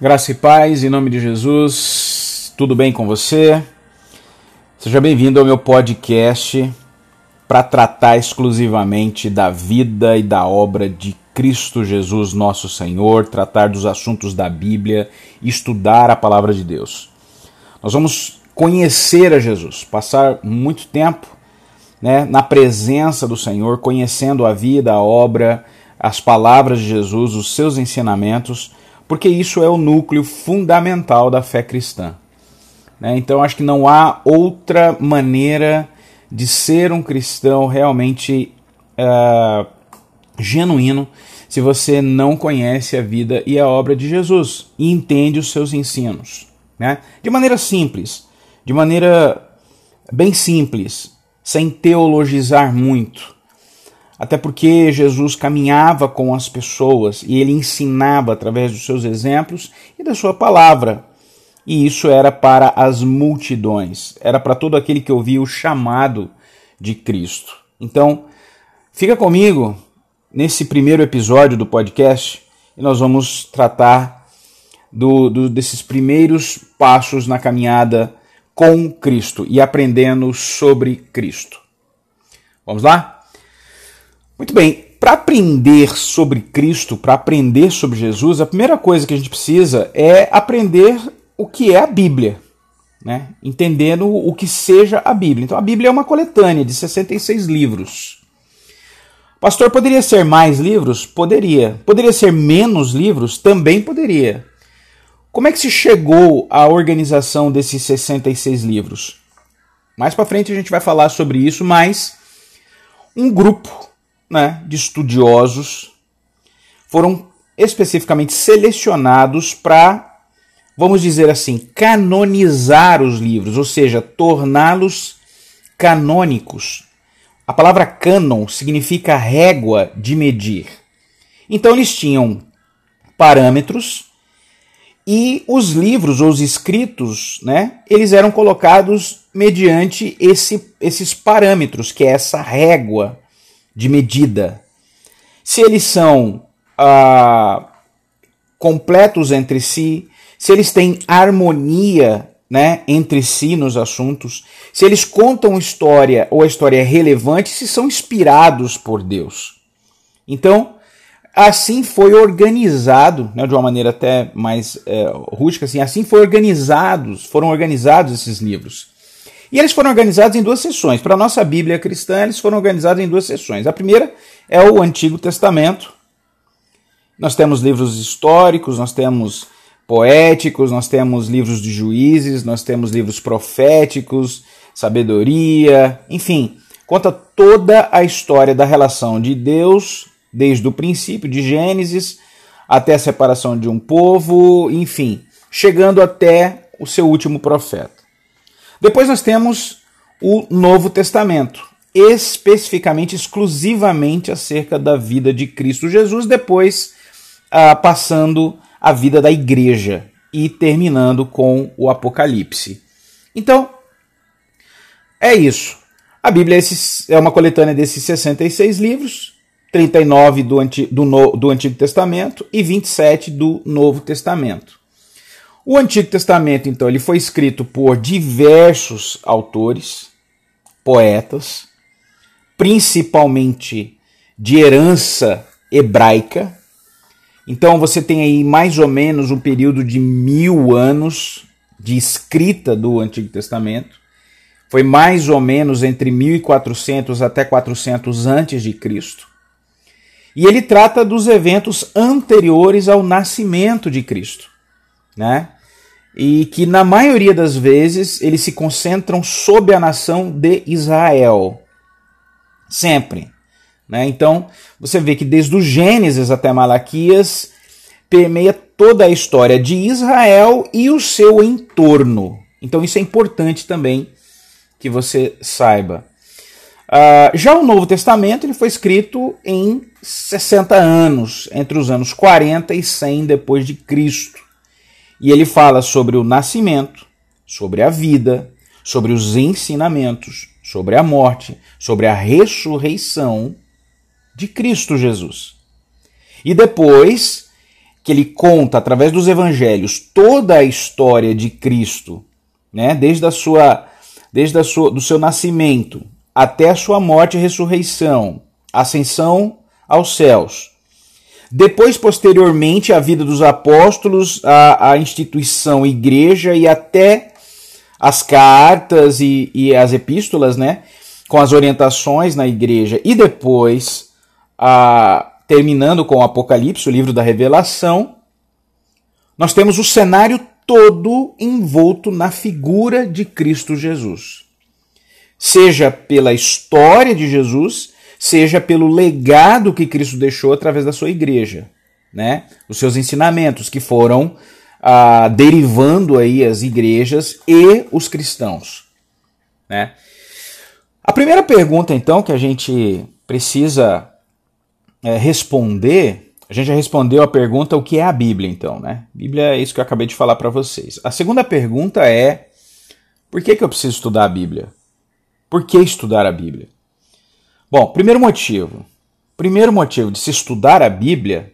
Graça e paz, em nome de Jesus, tudo bem com você? Seja bem-vindo ao meu podcast para tratar exclusivamente da vida e da obra de Cristo Jesus, nosso Senhor, tratar dos assuntos da Bíblia, estudar a palavra de Deus. Nós vamos conhecer a Jesus, passar muito tempo né, na presença do Senhor, conhecendo a vida, a obra, as palavras de Jesus, os seus ensinamentos porque isso é o núcleo fundamental da fé cristã. Né? Então acho que não há outra maneira de ser um cristão realmente uh, genuíno se você não conhece a vida e a obra de Jesus e entende os seus ensinos. Né? De maneira simples, de maneira bem simples, sem teologizar muito até porque Jesus caminhava com as pessoas e ele ensinava através dos seus exemplos e da sua palavra. E isso era para as multidões, era para todo aquele que ouvia o chamado de Cristo. Então, fica comigo nesse primeiro episódio do podcast e nós vamos tratar do, do, desses primeiros passos na caminhada com Cristo e aprendendo sobre Cristo. Vamos lá? Muito bem, para aprender sobre Cristo, para aprender sobre Jesus, a primeira coisa que a gente precisa é aprender o que é a Bíblia, né? entendendo o que seja a Bíblia. Então, a Bíblia é uma coletânea de 66 livros. Pastor, poderia ser mais livros? Poderia. Poderia ser menos livros? Também poderia. Como é que se chegou à organização desses 66 livros? Mais para frente a gente vai falar sobre isso, mas um grupo né, de estudiosos foram especificamente selecionados para, vamos dizer assim, canonizar os livros, ou seja, torná-los canônicos. A palavra cânon significa régua de medir. Então eles tinham parâmetros e os livros ou os escritos, né, eles eram colocados mediante esse, esses parâmetros, que é essa régua de medida. Se eles são ah, completos entre si, se eles têm harmonia né, entre si nos assuntos, se eles contam história ou a história é relevante, se são inspirados por Deus. Então, assim foi organizado, né, de uma maneira até mais é, rústica, assim, assim foi organizados, foram organizados esses livros. E eles foram organizados em duas sessões. Para a nossa Bíblia cristã, eles foram organizados em duas sessões. A primeira é o Antigo Testamento. Nós temos livros históricos, nós temos poéticos, nós temos livros de juízes, nós temos livros proféticos, sabedoria, enfim, conta toda a história da relação de Deus, desde o princípio de Gênesis até a separação de um povo, enfim, chegando até o seu último profeta. Depois nós temos o Novo Testamento, especificamente, exclusivamente acerca da vida de Cristo Jesus, depois ah, passando a vida da igreja e terminando com o Apocalipse. Então, é isso. A Bíblia é, é uma coletânea desses 66 livros, 39 do, Antigo, do, do Antigo Testamento e 27 do Novo Testamento. O Antigo Testamento, então, ele foi escrito por diversos autores, poetas, principalmente de herança hebraica. Então você tem aí mais ou menos um período de mil anos de escrita do Antigo Testamento. Foi mais ou menos entre 1400 até 400 antes de Cristo. E ele trata dos eventos anteriores ao nascimento de Cristo, né? E que na maioria das vezes eles se concentram sob a nação de Israel. Sempre. Né? Então, você vê que desde o Gênesis até Malaquias permeia toda a história de Israel e o seu entorno. Então, isso é importante também que você saiba. Uh, já o Novo Testamento ele foi escrito em 60 anos, entre os anos 40 e 100 depois de Cristo. E ele fala sobre o nascimento, sobre a vida, sobre os ensinamentos, sobre a morte, sobre a ressurreição de Cristo Jesus. E depois que ele conta através dos evangelhos toda a história de Cristo, né? Desde a sua desde a sua, do seu nascimento até a sua morte e ressurreição, ascensão aos céus. Depois, posteriormente, a vida dos apóstolos, a, a instituição igreja e até as cartas e, e as epístolas, né? Com as orientações na igreja. E depois, a, terminando com o Apocalipse, o livro da Revelação, nós temos o cenário todo envolto na figura de Cristo Jesus. Seja pela história de Jesus, seja pelo legado que Cristo deixou através da sua igreja, né? Os seus ensinamentos que foram ah, derivando aí as igrejas e os cristãos, né? A primeira pergunta, então, que a gente precisa é, responder, a gente já respondeu a pergunta o que é a Bíblia, então, né? Bíblia é isso que eu acabei de falar para vocês. A segunda pergunta é por que, que eu preciso estudar a Bíblia? Por que estudar a Bíblia? Bom, primeiro motivo. Primeiro motivo de se estudar a Bíblia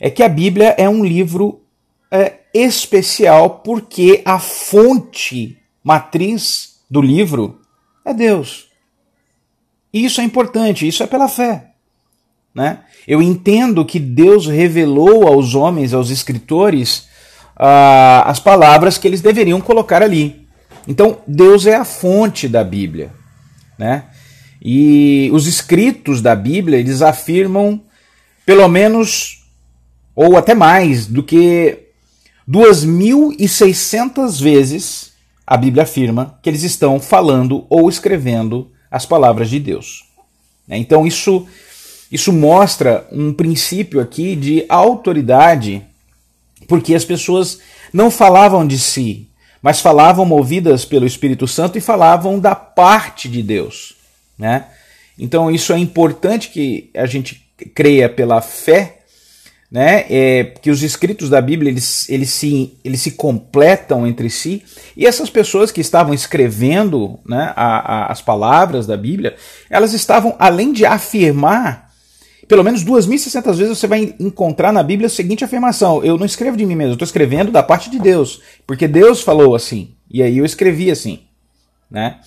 é que a Bíblia é um livro é, especial porque a fonte matriz do livro é Deus. E isso é importante, isso é pela fé. Né? Eu entendo que Deus revelou aos homens, aos escritores, uh, as palavras que eles deveriam colocar ali. Então, Deus é a fonte da Bíblia. Né? E os escritos da Bíblia, eles afirmam pelo menos, ou até mais, do que 2.600 vezes a Bíblia afirma que eles estão falando ou escrevendo as palavras de Deus. Né? Então isso, isso mostra um princípio aqui de autoridade, porque as pessoas não falavam de si, mas falavam movidas pelo Espírito Santo e falavam da parte de Deus. Né? Então isso é importante que a gente creia pela fé, né? É, que os escritos da Bíblia eles, eles, se, eles se completam entre si e essas pessoas que estavam escrevendo né, a, a, as palavras da Bíblia, elas estavam além de afirmar pelo menos 2.600 vezes você vai encontrar na Bíblia a seguinte afirmação: Eu não escrevo de mim mesmo, eu estou escrevendo da parte de Deus, porque Deus falou assim, e aí eu escrevi assim. Né?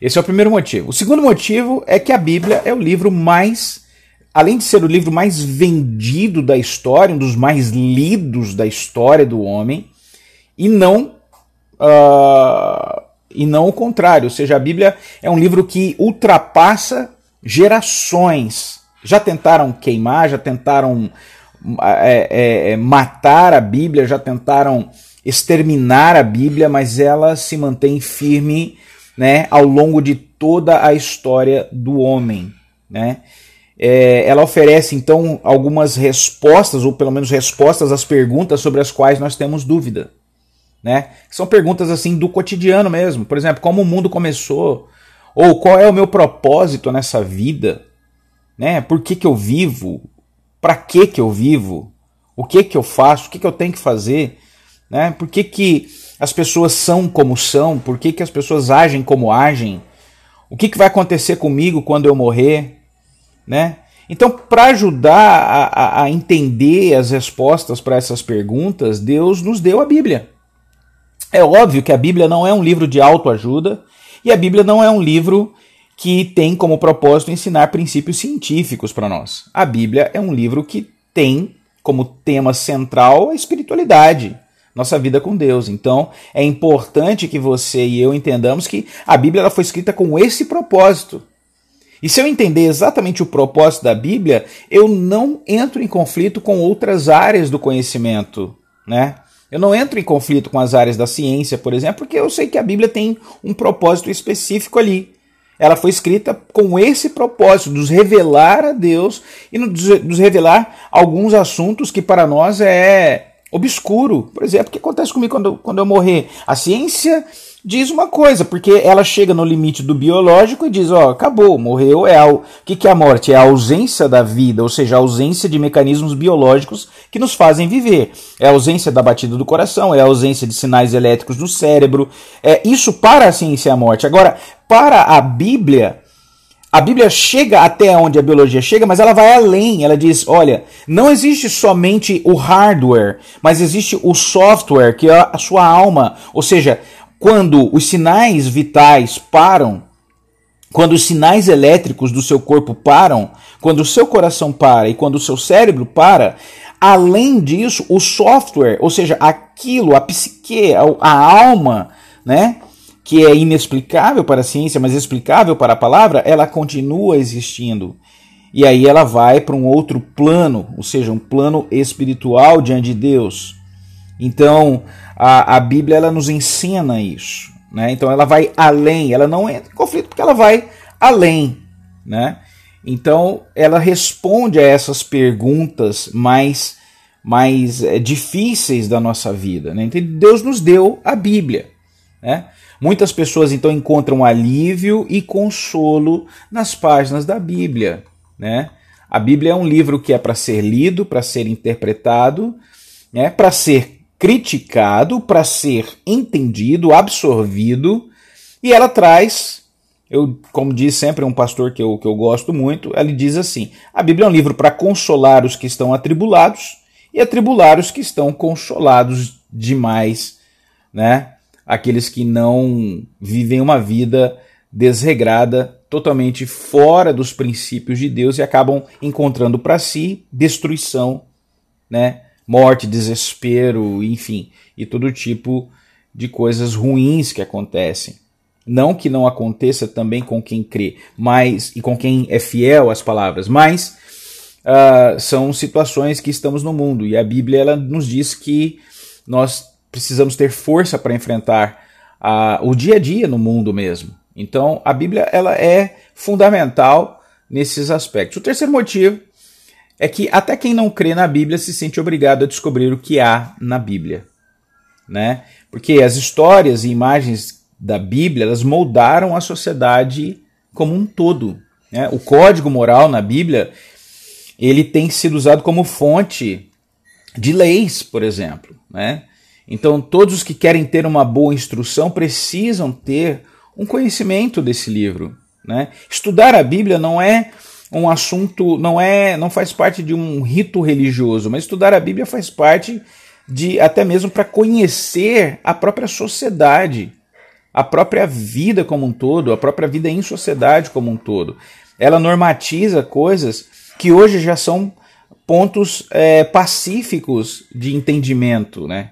Esse é o primeiro motivo. O segundo motivo é que a Bíblia é o livro mais, além de ser o livro mais vendido da história, um dos mais lidos da história do homem, e não uh, e não o contrário. Ou seja, a Bíblia é um livro que ultrapassa gerações. Já tentaram queimar, já tentaram é, é, é matar a Bíblia, já tentaram exterminar a Bíblia, mas ela se mantém firme né, ao longo de toda a história do homem. Né? É, ela oferece então algumas respostas, ou pelo menos respostas às perguntas sobre as quais nós temos dúvida. Né? São perguntas assim do cotidiano mesmo. Por exemplo, como o mundo começou? Ou qual é o meu propósito nessa vida? Né? Por que, que eu vivo? Para que, que eu vivo? O que que eu faço? O que, que eu tenho que fazer? Né? Por que, que as pessoas são como são, por que, que as pessoas agem como agem, o que, que vai acontecer comigo quando eu morrer, né? Então, para ajudar a, a, entender as respostas para essas perguntas, Deus nos deu a Bíblia. É óbvio que a Bíblia não é um livro de autoajuda e a Bíblia não é um livro que tem como propósito ensinar princípios científicos para nós. A Bíblia é um livro que tem como tema central a espiritualidade, nossa vida com Deus. Então, é importante que você e eu entendamos que a Bíblia ela foi escrita com esse propósito. E se eu entender exatamente o propósito da Bíblia, eu não entro em conflito com outras áreas do conhecimento, né? Eu não entro em conflito com as áreas da ciência, por exemplo, porque eu sei que a Bíblia tem um propósito específico ali. Ela foi escrita com esse propósito, nos revelar a Deus e nos revelar alguns assuntos que para nós é obscuro. Por exemplo, o que acontece comigo quando, quando eu morrer? A ciência diz uma coisa, porque ela chega no limite do biológico e diz, ó, acabou, morreu, é o que, que é a morte? É a ausência da vida, ou seja, a ausência de mecanismos biológicos que nos fazem viver. É a ausência da batida do coração, é a ausência de sinais elétricos no cérebro. É isso para a ciência é a morte. Agora, para a Bíblia, a Bíblia chega até onde a biologia chega, mas ela vai além. Ela diz: olha, não existe somente o hardware, mas existe o software, que é a sua alma. Ou seja, quando os sinais vitais param, quando os sinais elétricos do seu corpo param, quando o seu coração para e quando o seu cérebro para, além disso, o software, ou seja, aquilo, a psique, a, alma, né? Que é inexplicável para a ciência, mas explicável para a palavra, ela continua existindo. E aí ela vai para um outro plano, ou seja, um plano espiritual diante de Deus. Então, a, a Bíblia ela nos ensina isso. Né? Então, ela vai além, ela não entra em conflito porque ela vai além. Né? Então, ela responde a essas perguntas mais, mais é, difíceis da nossa vida. Né? Então, Deus nos deu a Bíblia. Né? Muitas pessoas então encontram alívio e consolo nas páginas da Bíblia. Né? A Bíblia é um livro que é para ser lido, para ser interpretado, né? para ser criticado, para ser entendido, absorvido, e ela traz, eu, como diz sempre um pastor que eu, que eu gosto muito, ele diz assim: a Bíblia é um livro para consolar os que estão atribulados e atribular os que estão consolados demais, né? Aqueles que não vivem uma vida desregrada, totalmente fora dos princípios de Deus e acabam encontrando para si destruição, né? morte, desespero, enfim, e todo tipo de coisas ruins que acontecem. Não que não aconteça também com quem crê, mas e com quem é fiel às palavras, mas uh, são situações que estamos no mundo e a Bíblia ela nos diz que nós precisamos ter força para enfrentar a, o dia a dia no mundo mesmo. Então, a Bíblia ela é fundamental nesses aspectos. O terceiro motivo é que até quem não crê na Bíblia se sente obrigado a descobrir o que há na Bíblia, né? Porque as histórias e imagens da Bíblia elas moldaram a sociedade como um todo. Né? O código moral na Bíblia ele tem sido usado como fonte de leis, por exemplo, né? Então, todos os que querem ter uma boa instrução precisam ter um conhecimento desse livro. Né? Estudar a Bíblia não é um assunto, não é, não faz parte de um rito religioso, mas estudar a Bíblia faz parte de até mesmo para conhecer a própria sociedade, a própria vida como um todo, a própria vida em sociedade como um todo. Ela normatiza coisas que hoje já são pontos é, pacíficos de entendimento, né?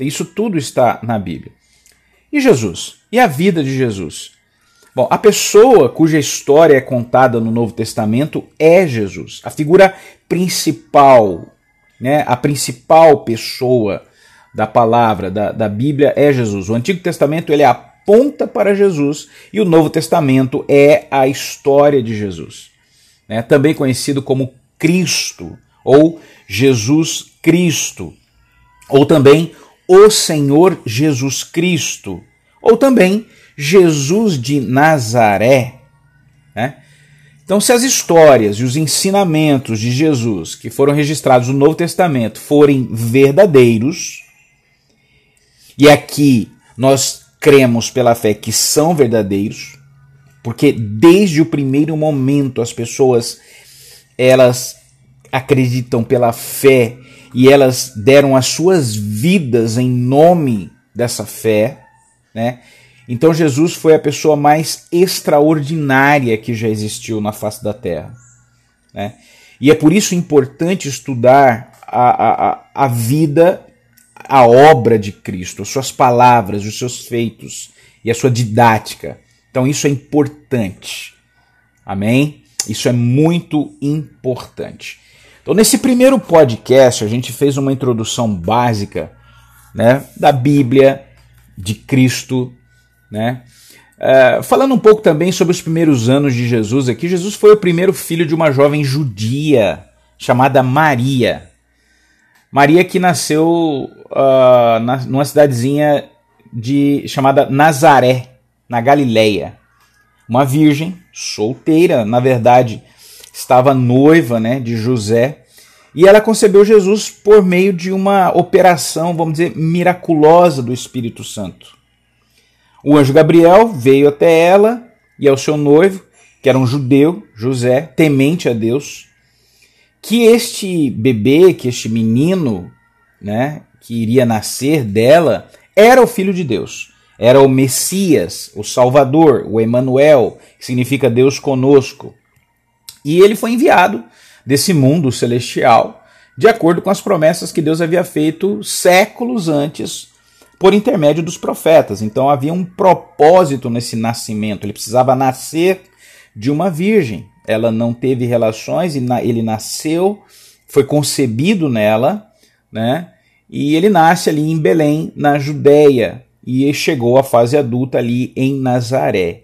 Isso tudo está na Bíblia. E Jesus? E a vida de Jesus? Bom, a pessoa cuja história é contada no Novo Testamento é Jesus. A figura principal, né, a principal pessoa da palavra, da, da Bíblia é Jesus. O Antigo Testamento ele aponta para Jesus e o Novo Testamento é a história de Jesus. Né, também conhecido como Cristo ou Jesus Cristo, ou também o Senhor Jesus Cristo, ou também Jesus de Nazaré. Né? Então, se as histórias e os ensinamentos de Jesus que foram registrados no Novo Testamento forem verdadeiros, e aqui nós cremos pela fé que são verdadeiros, porque desde o primeiro momento as pessoas elas acreditam pela fé e elas deram as suas vidas em nome dessa fé, né? Então Jesus foi a pessoa mais extraordinária que já existiu na face da Terra, né? E é por isso importante estudar a, a, a vida, a obra de Cristo, as suas palavras, os seus feitos e a sua didática. Então isso é importante. Amém? Isso é muito importante. Então, nesse primeiro podcast, a gente fez uma introdução básica né, da Bíblia, de Cristo, né? Uh, falando um pouco também sobre os primeiros anos de Jesus aqui, Jesus foi o primeiro filho de uma jovem judia chamada Maria. Maria que nasceu uh, na, numa cidadezinha de, chamada Nazaré, na Galileia. Uma virgem, solteira, na verdade, estava noiva né, de José, e ela concebeu Jesus por meio de uma operação, vamos dizer, miraculosa do Espírito Santo. O anjo Gabriel veio até ela e ao seu noivo que era um judeu, José, temente a Deus, que este bebê, que este menino, né, que iria nascer dela, era o filho de Deus. Era o Messias, o Salvador, o Emanuel, que significa Deus conosco. E ele foi enviado desse mundo celestial, de acordo com as promessas que Deus havia feito séculos antes por intermédio dos profetas. Então havia um propósito nesse nascimento. Ele precisava nascer de uma virgem. Ela não teve relações ele nasceu, foi concebido nela, né? E ele nasce ali em Belém, na Judéia, e chegou à fase adulta ali em Nazaré,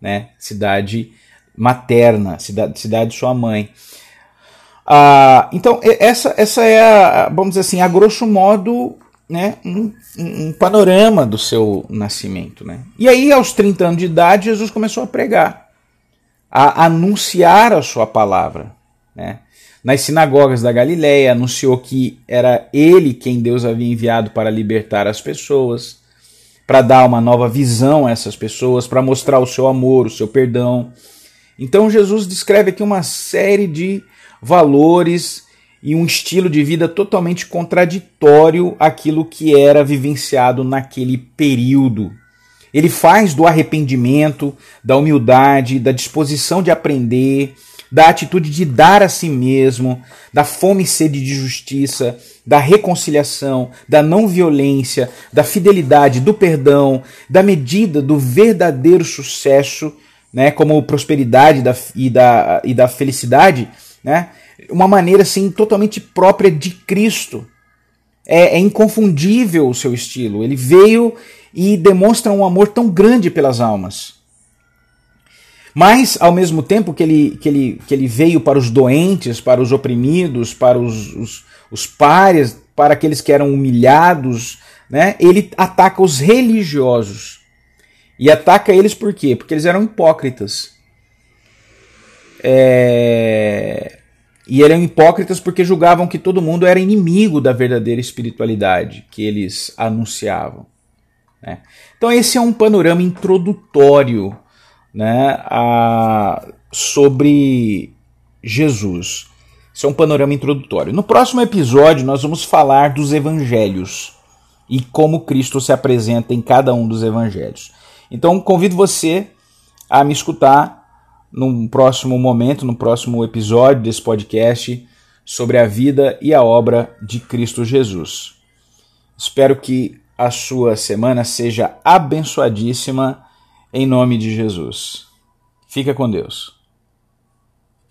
né? Cidade materna, cidade, cidade de sua mãe. Ah, então, essa, essa é, a, vamos dizer assim, a grosso modo, né, um, um, panorama do seu nascimento. Né? E aí, aos 30 anos de idade, Jesus começou a pregar a anunciar a sua palavra. Né? Nas sinagogas da Galiléia anunciou que era ele quem Deus havia enviado para libertar as pessoas, para dar uma nova visão a essas pessoas, para mostrar o seu amor, o seu perdão. Então Jesus descreve aqui uma série de valores e um estilo de vida totalmente contraditório àquilo que era vivenciado naquele período. Ele faz do arrependimento, da humildade, da disposição de aprender, da atitude de dar a si mesmo, da fome e sede de justiça, da reconciliação, da não violência, da fidelidade, do perdão, da medida do verdadeiro sucesso, né, como prosperidade da, e, da, e da felicidade, né, uma maneira assim totalmente própria de Cristo. É, é inconfundível o seu estilo. Ele veio e demonstra um amor tão grande pelas almas. Mas, ao mesmo tempo que ele, que ele, que ele veio para os doentes, para os oprimidos, para os, os, os párias, para aqueles que eram humilhados, né, ele ataca os religiosos. E ataca eles por quê? Porque eles eram hipócritas. É... E eram hipócritas porque julgavam que todo mundo era inimigo da verdadeira espiritualidade que eles anunciavam. Né? Então, esse é um panorama introdutório né, a, sobre Jesus. Esse é um panorama introdutório. No próximo episódio, nós vamos falar dos evangelhos e como Cristo se apresenta em cada um dos evangelhos. Então, convido você a me escutar num próximo momento, no próximo episódio desse podcast sobre a vida e a obra de Cristo Jesus. Espero que a sua semana seja abençoadíssima em nome de Jesus. Fica com Deus.